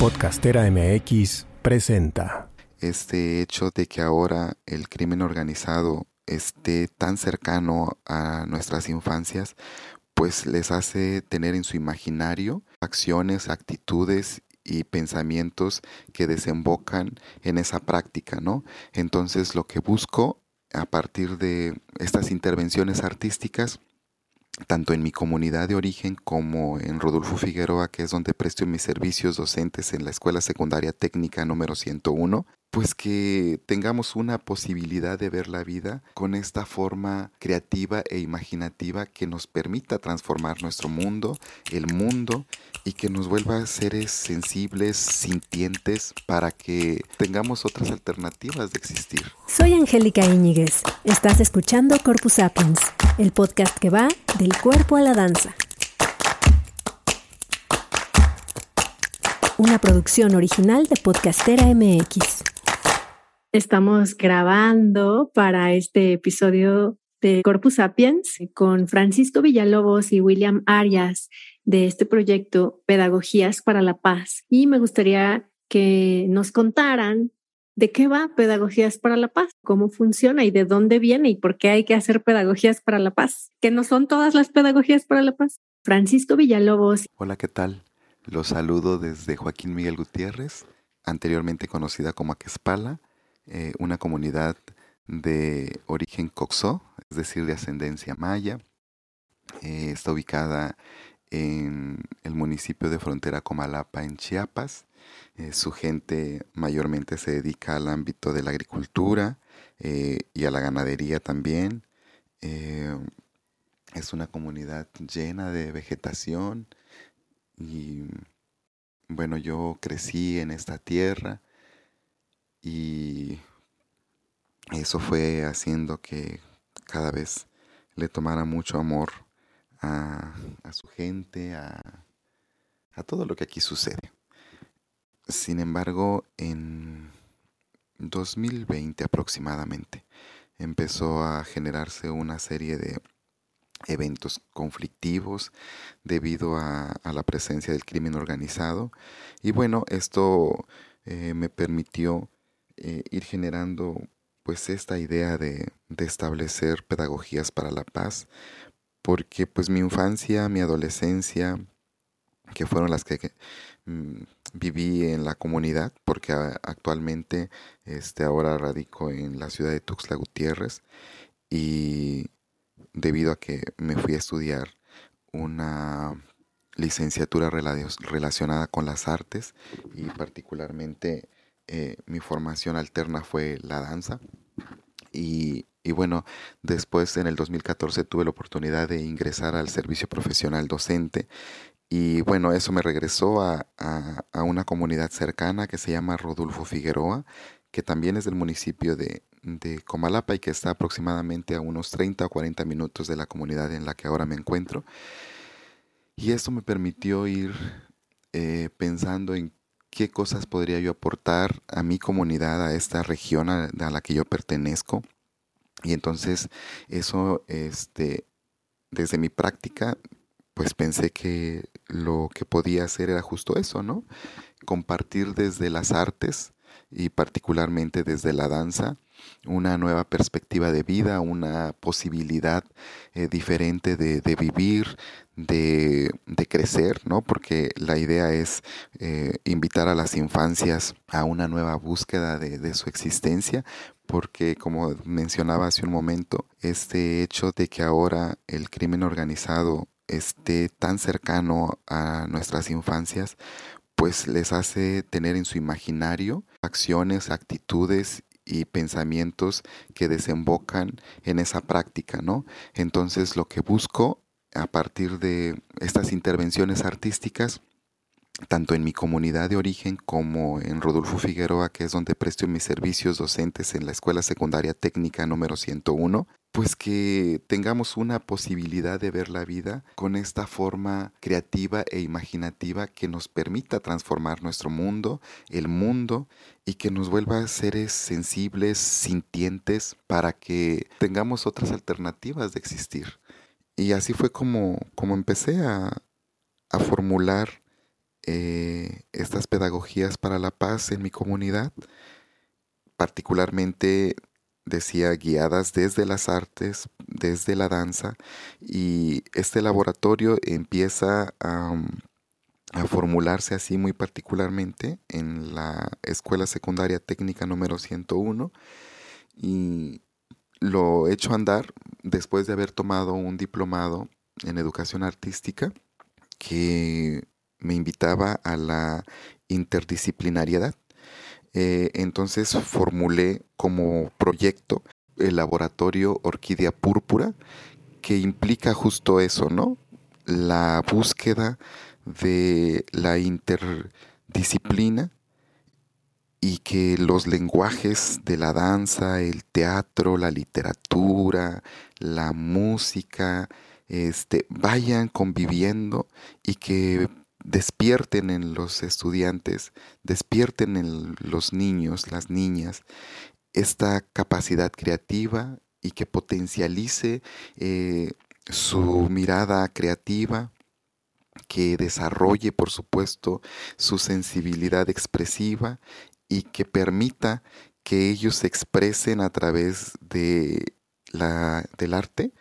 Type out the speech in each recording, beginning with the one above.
Podcastera MX presenta. Este hecho de que ahora el crimen organizado esté tan cercano a nuestras infancias, pues les hace tener en su imaginario acciones, actitudes y pensamientos que desembocan en esa práctica, ¿no? Entonces lo que busco a partir de estas intervenciones artísticas tanto en mi comunidad de origen como en Rodolfo Figueroa, que es donde presto mis servicios docentes en la Escuela Secundaria Técnica número 101, pues que tengamos una posibilidad de ver la vida con esta forma creativa e imaginativa que nos permita transformar nuestro mundo, el mundo, y que nos vuelva seres sensibles, sintientes, para que tengamos otras alternativas de existir. Soy Angélica Íñiguez. Estás escuchando Corpus Sapiens, el podcast que va del cuerpo a la danza. Una producción original de Podcastera MX. Estamos grabando para este episodio de Corpus Sapiens con Francisco Villalobos y William Arias de este proyecto Pedagogías para la Paz. Y me gustaría que nos contaran de qué va Pedagogías para la Paz, cómo funciona y de dónde viene y por qué hay que hacer Pedagogías para la Paz, que no son todas las Pedagogías para la Paz. Francisco Villalobos. Hola, ¿qué tal? Los saludo desde Joaquín Miguel Gutiérrez, anteriormente conocida como Aquespala eh, una comunidad de origen coxó, es decir, de ascendencia maya. Eh, está ubicada en el municipio de frontera Comalapa, en Chiapas. Eh, su gente mayormente se dedica al ámbito de la agricultura y a la ganadería también. es una comunidad llena de vegetación y bueno, yo crecí en esta tierra y eso fue haciendo que cada vez le tomara mucho amor a, su gente, a todo lo que aquí sucede. Sin embargo, en 2020 aproximadamente empezó a generarse una serie de eventos conflictivos debido a, la presencia del crimen organizado. Y bueno, esto eh, me permitió eh, ir generando pues esta idea de, establecer pedagogías para la paz, porque pues mi infancia, mi adolescencia, que fueron las que mm, viví en la comunidad, porque actualmente este, ahora radico en la ciudad de Tuxtla Gutiérrez y debido a que me fui a estudiar una licenciatura relacionada con las artes y particularmente eh, mi formación alterna fue la danza. Y, bueno, después en el 2014 tuve la oportunidad de ingresar al servicio profesional docente. Y bueno, eso me regresó a, una comunidad cercana que se llama Rodolfo Figueroa, que también es del municipio de, Comalapa y que está aproximadamente a unos 30 o 40 minutos de la comunidad en la que ahora me encuentro. Y esto me permitió ir eh, pensando en qué cosas podría yo aportar a mi comunidad, a esta región a, la que yo pertenezco. Y entonces eso, este, desde mi práctica, pues pensé que lo que podía hacer era justo eso, ¿no? Compartir desde las artes y particularmente desde la danza una nueva perspectiva de vida, una posibilidad eh, diferente de, vivir, de, crecer, ¿no? Porque la idea es eh, invitar a las infancias a una nueva búsqueda de, su existencia, porque como mencionaba hace un momento, este hecho de que ahora el crimen organizado esté tan cercano a nuestras infancias, pues les hace tener en su imaginario acciones, actitudes y pensamientos que desembocan en esa práctica, ¿no? Entonces lo que busco a partir de estas intervenciones artísticas, tanto en mi comunidad de origen como en Rodolfo Figueroa, que es donde presto mis servicios docentes en la Escuela Secundaria Técnica número 101, pues que tengamos una posibilidad de ver la vida con esta forma creativa e imaginativa que nos permita transformar nuestro mundo, el mundo, y que nos vuelva seres sensibles, sintientes, para que tengamos otras alternativas de existir. Y así fue como, como empecé a, a formular eh, estas pedagogías para la paz en mi comunidad, particularmente decía guiadas desde las artes, desde la danza, y este laboratorio empieza a, a formularse así muy particularmente en la Escuela Secundaria Técnica número 101 y lo he hecho andar después de haber tomado un diplomado en educación artística que me invitaba a la interdisciplinariedad. Eh, entonces formulé como proyecto el laboratorio Orquídea Púrpura, que implica justo eso, ¿no? La búsqueda de la interdisciplina y que los lenguajes de la danza, el teatro, la literatura, la música, este, vayan conviviendo y que despierten en los estudiantes, despierten en los niños, las niñas, esta capacidad creativa y que potencialice eh, su mirada creativa, que desarrolle, por supuesto, su sensibilidad expresiva y que permita que ellos se expresen a través de la, del arte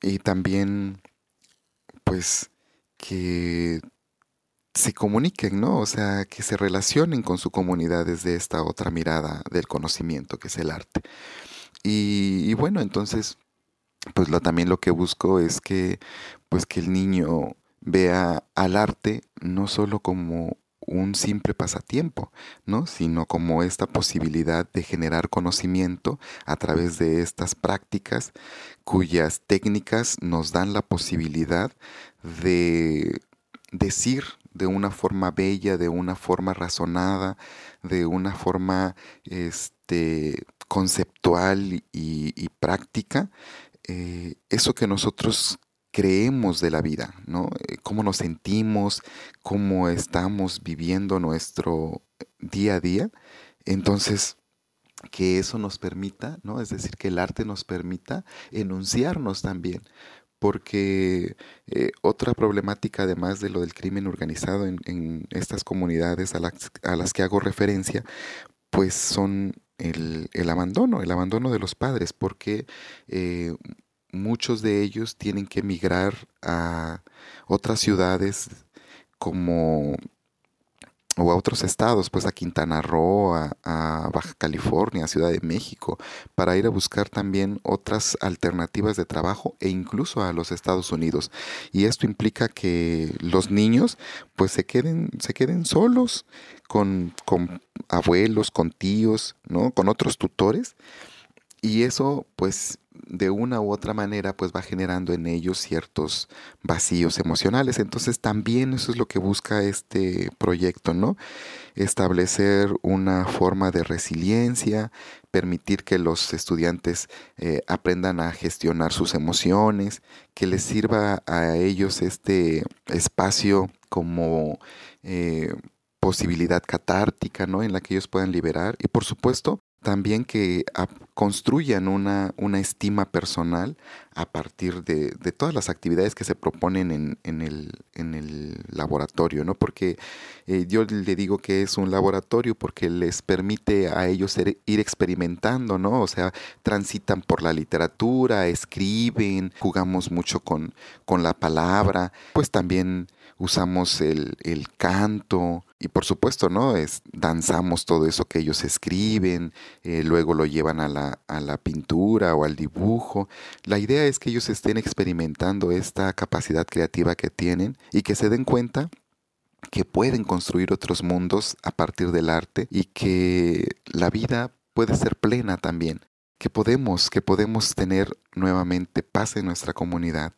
y también, pues, que se comuniquen, ¿no? O sea, que se relacionen con su comunidad desde esta otra mirada del conocimiento que es el arte. Y, bueno, entonces, pues lo, también lo que busco es que, pues que el niño vea al arte no solo como un simple pasatiempo, ¿no? sino como esta posibilidad de generar conocimiento a través de estas prácticas cuyas técnicas nos dan la posibilidad de decir de una forma bella, de una forma razonada, de una forma este, conceptual y, práctica, eh, eso que nosotros creemos de la vida, ¿no? Eh, cómo nos sentimos, cómo estamos viviendo nuestro día a día. Entonces, que eso nos permita, ¿no? Es decir, que el arte nos permita enunciarnos también. Porque eh, otra problemática, además de lo del crimen organizado en, estas comunidades a las, que hago referencia, pues son el, abandono, el abandono de los padres, porque eh, muchos de ellos tienen que emigrar a otras ciudades como o a otros estados, pues a Quintana Roo, a, Baja California, a Ciudad de México, para ir a buscar también otras alternativas de trabajo e incluso a los Estados Unidos. Y esto implica que los niños pues se queden, se queden solos con, con abuelos, con tíos, ¿no? con otros tutores. Y eso pues de una u otra manera pues va generando en ellos ciertos vacíos emocionales. Entonces también eso es lo que busca este proyecto, ¿no? Establecer una forma de resiliencia, permitir que los estudiantes eh, aprendan a gestionar sus emociones, que les sirva a ellos este espacio como eh, posibilidad catártica, ¿no? En la que ellos puedan liberar y por supuesto también que construyan una, una, estima personal a partir de, todas las actividades que se proponen en, en, el, en el, laboratorio, ¿no? Porque eh, yo le digo que es un laboratorio porque les permite a ellos ir experimentando, ¿no? O sea, transitan por la literatura, escriben, jugamos mucho con, con la palabra, pues también usamos el, el canto, y por supuesto, ¿no? Es, danzamos todo eso que ellos escriben, eh, luego lo llevan a la, a la pintura o al dibujo. La idea es que ellos estén experimentando esta capacidad creativa que tienen y que se den cuenta que pueden construir otros mundos a partir del arte y que la vida puede ser plena también que podemos, que podemos tener nuevamente paz en nuestra comunidad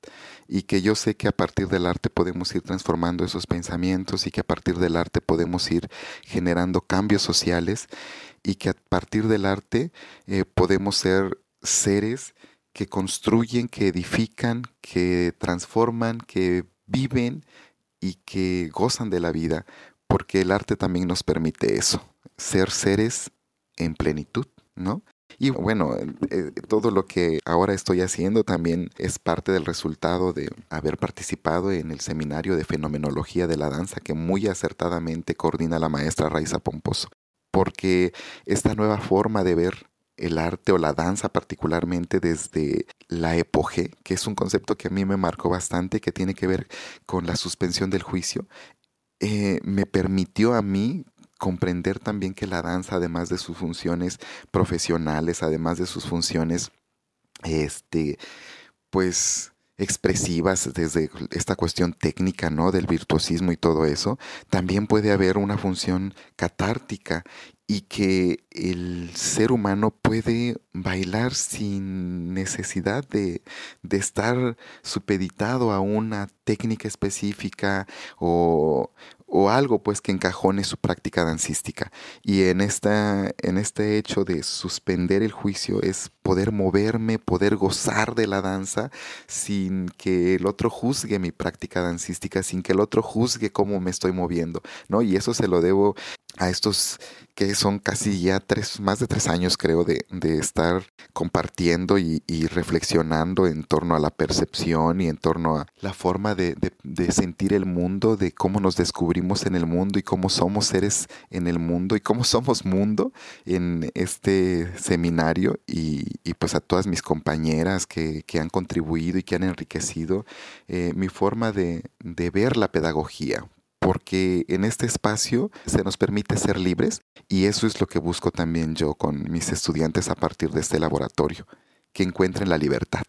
y que yo sé que a partir del arte podemos ir transformando esos pensamientos y que a partir del arte podemos ir generando cambios sociales y que a partir del arte eh, podemos ser seres que construyen, que edifican, que transforman, que viven y que gozan de la vida, porque el arte también nos permite eso, ser seres en plenitud, ¿no? Y bueno, eh, todo lo que ahora estoy haciendo también es parte del resultado de haber participado en el seminario de fenomenología de la danza que muy acertadamente coordina la maestra Raiza Pomposo. Porque esta nueva forma de ver el arte o la danza particularmente desde la epoge, que es un concepto que a mí me marcó bastante, que tiene que ver con la suspensión del juicio, eh, me permitió a mí comprender también que la danza, además de sus funciones profesionales, además de sus funciones, este, pues expresivas desde esta cuestión técnica, ¿no? Del virtuosismo y todo eso, también puede haber una función catártica y que el ser humano puede bailar sin necesidad de, de, estar supeditado a una técnica específica o, o algo pues que encajone su práctica dancística. Y en, esta, en este hecho de suspender el juicio es poder moverme, poder gozar de la danza sin que el otro juzgue mi práctica dancística, sin que el otro juzgue cómo me estoy moviendo, ¿no? Y eso se lo debo a estos que son casi ya tres, más de tres años creo de, de estar compartiendo y, reflexionando en torno a la percepción y en torno a la forma de, de, sentir el mundo, de cómo nos descubrimos en el mundo y cómo somos seres en el mundo y cómo somos mundo en este seminario y, y pues a todas mis compañeras que, que, han contribuido y que han enriquecido eh, mi forma de ver la pedagogía porque en este espacio se nos permite ser libres y eso es lo que busco también yo con mis estudiantes a partir de este laboratorio, que encuentren la libertad.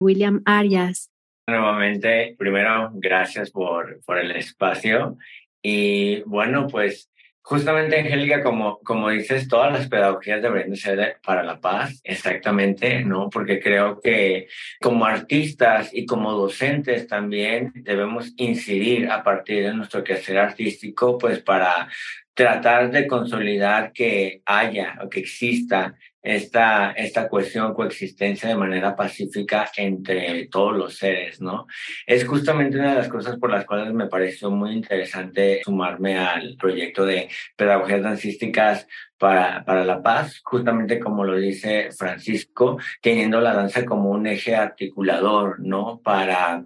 William Arias. Nuevamente, primero, gracias por, por el espacio y bueno, pues Justamente, Angélica, como, como dices, todas las pedagogías deberían ser para la paz, exactamente, ¿no? Porque creo que como artistas y como docentes también debemos incidir a partir de nuestro quehacer artístico, pues para tratar de consolidar que haya o que exista esta, esta cuestión coexistencia de manera pacífica entre todos los seres, ¿no? Es justamente una de las cosas por las cuales me pareció muy interesante sumarme al proyecto de pedagogías dancísticas para, para la paz, justamente como lo dice Francisco, teniendo la danza como un eje articulador, ¿no? Para,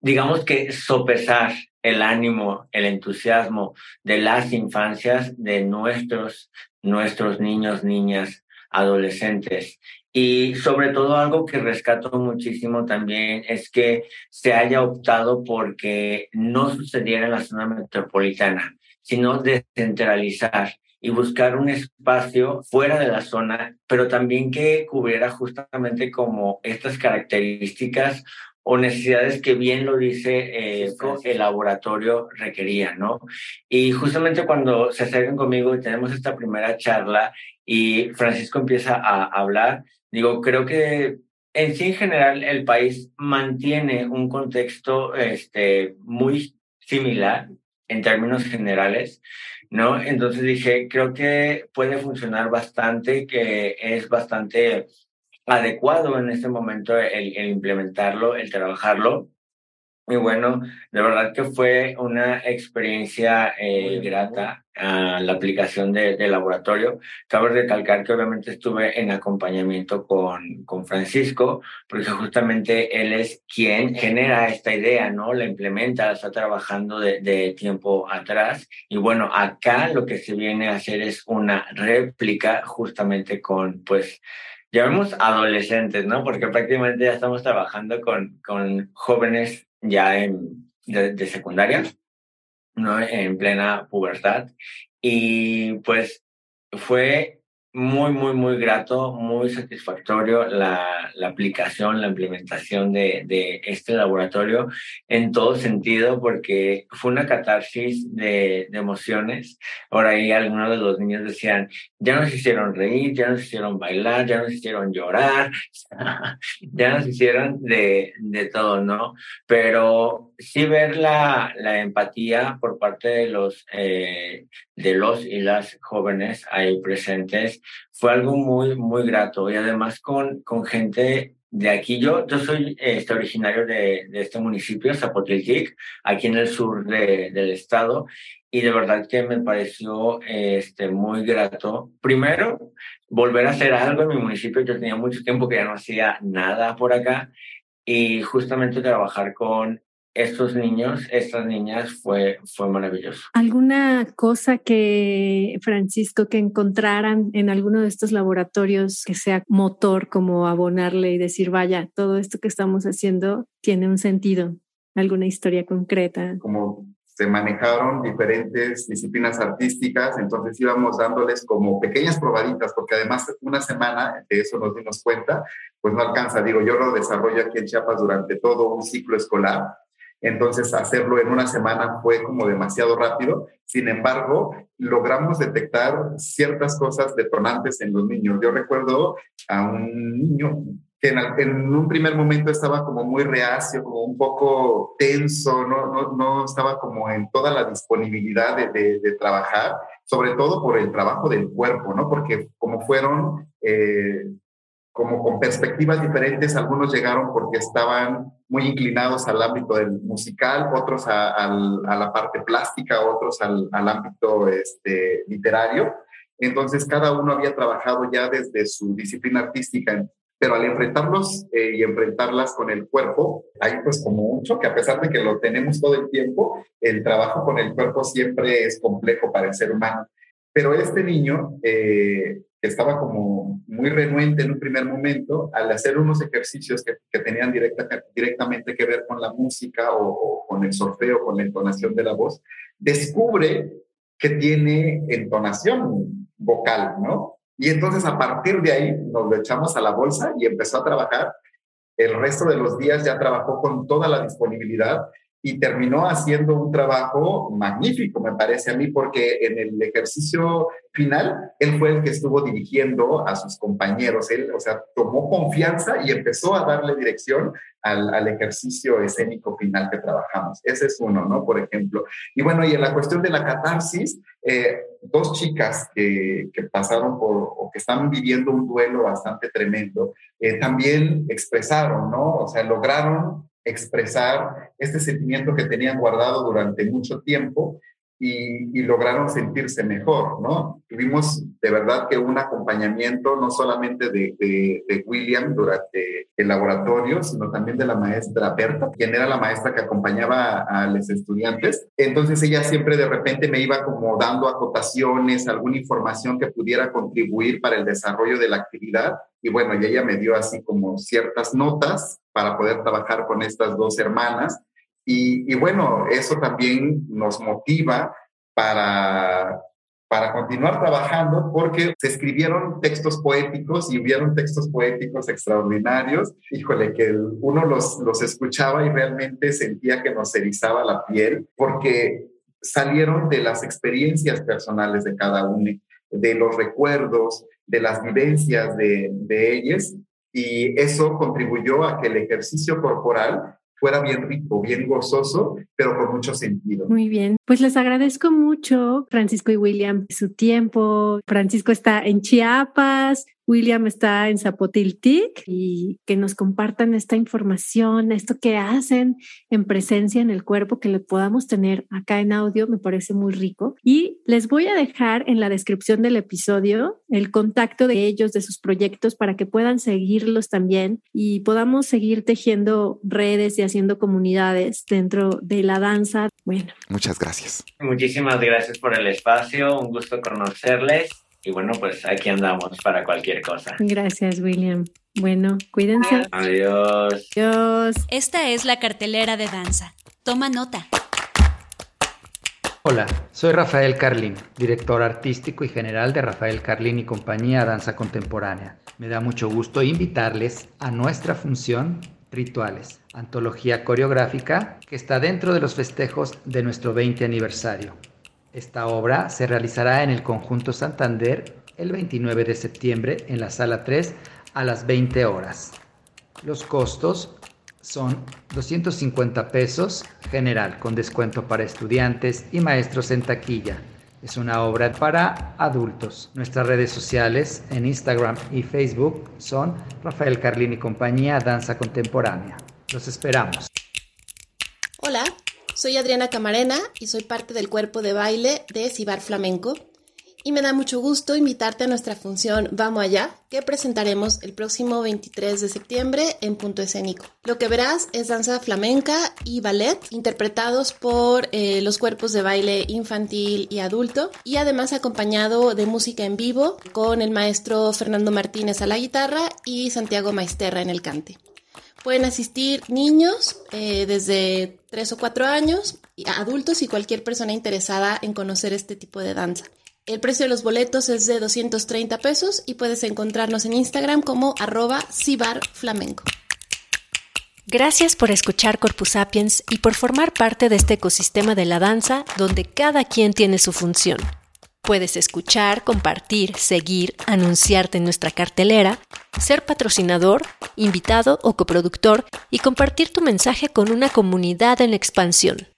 digamos que sopesar el ánimo, el entusiasmo de las infancias de nuestros, nuestros niños, niñas, adolescentes. Y sobre todo algo que rescato muchísimo también es que se haya optado porque no sucediera en la zona metropolitana, sino descentralizar y buscar un espacio fuera de la zona, pero también que cubriera justamente como estas características o necesidades que bien lo dice eh, el laboratorio requería, ¿no? Y justamente cuando se acercan conmigo y tenemos esta primera charla y Francisco empieza a hablar, digo, creo que en sí en general el país mantiene un contexto este, muy similar en términos generales, ¿no? Entonces dije, creo que puede funcionar bastante, que es bastante adecuado en este momento el, el implementarlo, el trabajarlo. Y bueno, de verdad que fue una experiencia eh, grata a la aplicación de, de, laboratorio. Cabe recalcar que obviamente estuve en acompañamiento con, con Francisco, porque justamente él es quien genera esta idea, ¿no? La implementa, la está trabajando de, de tiempo atrás. Y bueno, acá lo que se viene a hacer es una réplica justamente con, pues, llamemos adolescentes, ¿no? Porque prácticamente ya estamos trabajando con, con jóvenes ya en, de, de secundaria, ¿no? En plena pubertad. Y pues fue muy, muy, muy grato, muy satisfactorio la, aplicación, la implementación de, de, este laboratorio en todo sentido, porque fue una catarsis de, emociones. Ahora ahí algunos de los niños decían, ya nos hicieron reír, ya nos hicieron bailar, ya nos hicieron llorar, ya nos hicieron de, de todo, ¿no? Pero sí ver la, empatía por parte de los, eh, de los y las jóvenes ahí presentes fue algo muy, muy grato y además con, con gente de aquí. Yo, yo soy este, originario de, de este municipio, Zapotiltic, aquí en el sur de, del estado, y de verdad que me pareció este, muy grato. Primero, volver a hacer algo en mi municipio. Yo tenía mucho tiempo que ya no hacía nada por acá y justamente trabajar con estos niños, estas niñas, fue, fue maravilloso. ¿Alguna cosa que, Francisco, que encontraran en alguno de estos laboratorios que sea motor como abonarle y decir, vaya, todo esto que estamos haciendo tiene un sentido? ¿Alguna historia concreta? Como se manejaron diferentes disciplinas artísticas, entonces íbamos dándoles como pequeñas probaditas, porque además una semana, de eso nos dimos cuenta, pues no alcanza. Digo, yo lo desarrollo aquí en Chiapas durante todo un ciclo escolar, entonces hacerlo en una semana fue como demasiado rápido. Sin embargo, logramos detectar ciertas cosas detonantes en los niños. Yo recuerdo a un niño en, un primer momento estaba como muy reacio, como un poco tenso, no, no, no estaba como en toda la disponibilidad de, de, trabajar, sobre todo por el trabajo del cuerpo, ¿no? Porque como fueron eh, como con perspectivas diferentes, algunos llegaron porque estaban muy inclinados al ámbito del musical, otros a, a la parte plástica, otros al, al ámbito este, literario. Entonces, cada uno había trabajado ya desde su disciplina artística pero al enfrentarlos eh, y enfrentarlas con el cuerpo, hay pues como un choque, a pesar de que lo tenemos todo el tiempo, el trabajo con el cuerpo siempre es complejo para el ser humano. Pero este niño, eh, estaba como muy renuente en un primer momento, al hacer unos ejercicios que, tenían directa, directamente que ver con la música o, con el solfeo, con la entonación de la voz, descubre que tiene entonación vocal, ¿no? Y entonces a partir de ahí nos lo echamos a la bolsa y empezó a trabajar. El resto de los días ya trabajó con toda la disponibilidad y terminó haciendo un trabajo magnífico, me parece a mí, porque en el ejercicio final, él fue el que estuvo dirigiendo a sus compañeros, él, o sea, tomó confianza y empezó a darle dirección al, al, ejercicio escénico final que trabajamos. Ese es uno, ¿no? Por ejemplo. Y bueno, y en la cuestión de la catarsis, eh, dos chicas que, que, pasaron por o que están viviendo un duelo bastante tremendo, eh, también expresaron, ¿no? O sea, lograron expresar este sentimiento que tenían guardado durante mucho tiempo y, lograron sentirse mejor, ¿no? Tuvimos de verdad que un acompañamiento no solamente de, William durante el laboratorio, sino también de la maestra Berta, quien era la maestra que acompañaba a, los estudiantes. Entonces ella siempre de repente me iba como dando acotaciones, alguna información que pudiera contribuir para el desarrollo de la actividad. Y bueno, y ella me dio así como ciertas notas para poder trabajar con estas dos hermanas y, bueno, eso también nos motiva para, para continuar trabajando porque se escribieron textos poéticos y hubieron textos poéticos extraordinarios. Híjole, que uno los, los escuchaba y realmente sentía que nos erizaba la piel porque salieron de las experiencias personales de cada uno, de los recuerdos, de las vivencias de, de ellas y eso contribuyó a que el ejercicio corporal fuera bien rico, bien gozoso, pero con mucho sentido. Muy bien, pues les agradezco mucho, Francisco y William, su tiempo. Francisco está en Chiapas, William está en Zapotiltic y que nos compartan esta información, esto que hacen en presencia en el cuerpo, que lo podamos tener acá en audio, me parece muy rico. Y les voy a dejar en la descripción del episodio el contacto de ellos, de sus proyectos, para que puedan seguirlos también y podamos seguir tejiendo redes y haciendo comunidades dentro de la danza. Bueno. Muchas gracias. Muchísimas gracias por el espacio, un gusto conocerles y bueno, pues aquí andamos para cualquier cosa. Gracias, William. Bueno, cuídense. Adiós. Adiós. Esta es la cartelera de danza. Toma nota. Hola, soy Rafael Carlín, director artístico y general de Rafael Carlín y compañía Danza Contemporánea. Me da mucho gusto invitarles a nuestra función Rituales, antología coreográfica que está dentro de los festejos de nuestro 20 aniversario. Esta obra se realizará en el Conjunto Santander el 29 de septiembre en la Sala 3 a las 20 horas. Los costos son 250 pesos general con descuento para estudiantes y maestros en taquilla. Es una obra para adultos. Nuestras redes sociales en Instagram y Facebook son Rafael Carlini y compañía Danza Contemporánea. Los esperamos. Soy Adriana Camarena y soy parte del cuerpo de baile de Cibar Flamenco. Y me da mucho gusto invitarte a nuestra función Vamos Allá, que presentaremos el próximo 23 de septiembre en Punto Escénico. Lo que verás es danza flamenca y ballet, interpretados por eh, los cuerpos de baile infantil y adulto, y además acompañado de música en vivo con el maestro Fernando Martínez a la guitarra y Santiago Maisterra en el cante. Pueden asistir niños eh, desde 3 o 4 años, adultos y cualquier persona interesada en conocer este tipo de danza. El precio de los boletos es de 230 pesos y puedes encontrarnos en Instagram como arroba cibarflamenco. Gracias por escuchar Corpus Sapiens y por formar parte de este ecosistema de la danza donde cada quien tiene su función. Puedes escuchar, compartir, seguir, anunciarte en nuestra cartelera, ser patrocinador, invitado o coproductor y compartir tu mensaje con una comunidad en expansión.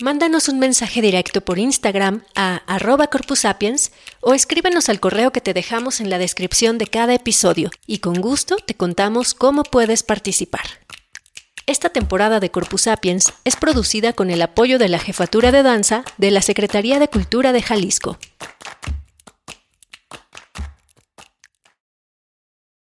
Mándanos un mensaje directo por Instagram a arroba corpusapiens o escríbenos al correo que te dejamos en la descripción de cada episodio y con gusto te contamos cómo puedes participar. Esta temporada de Corpus Sapiens es producida con el apoyo de la Jefatura de Danza de la Secretaría de Cultura de Jalisco.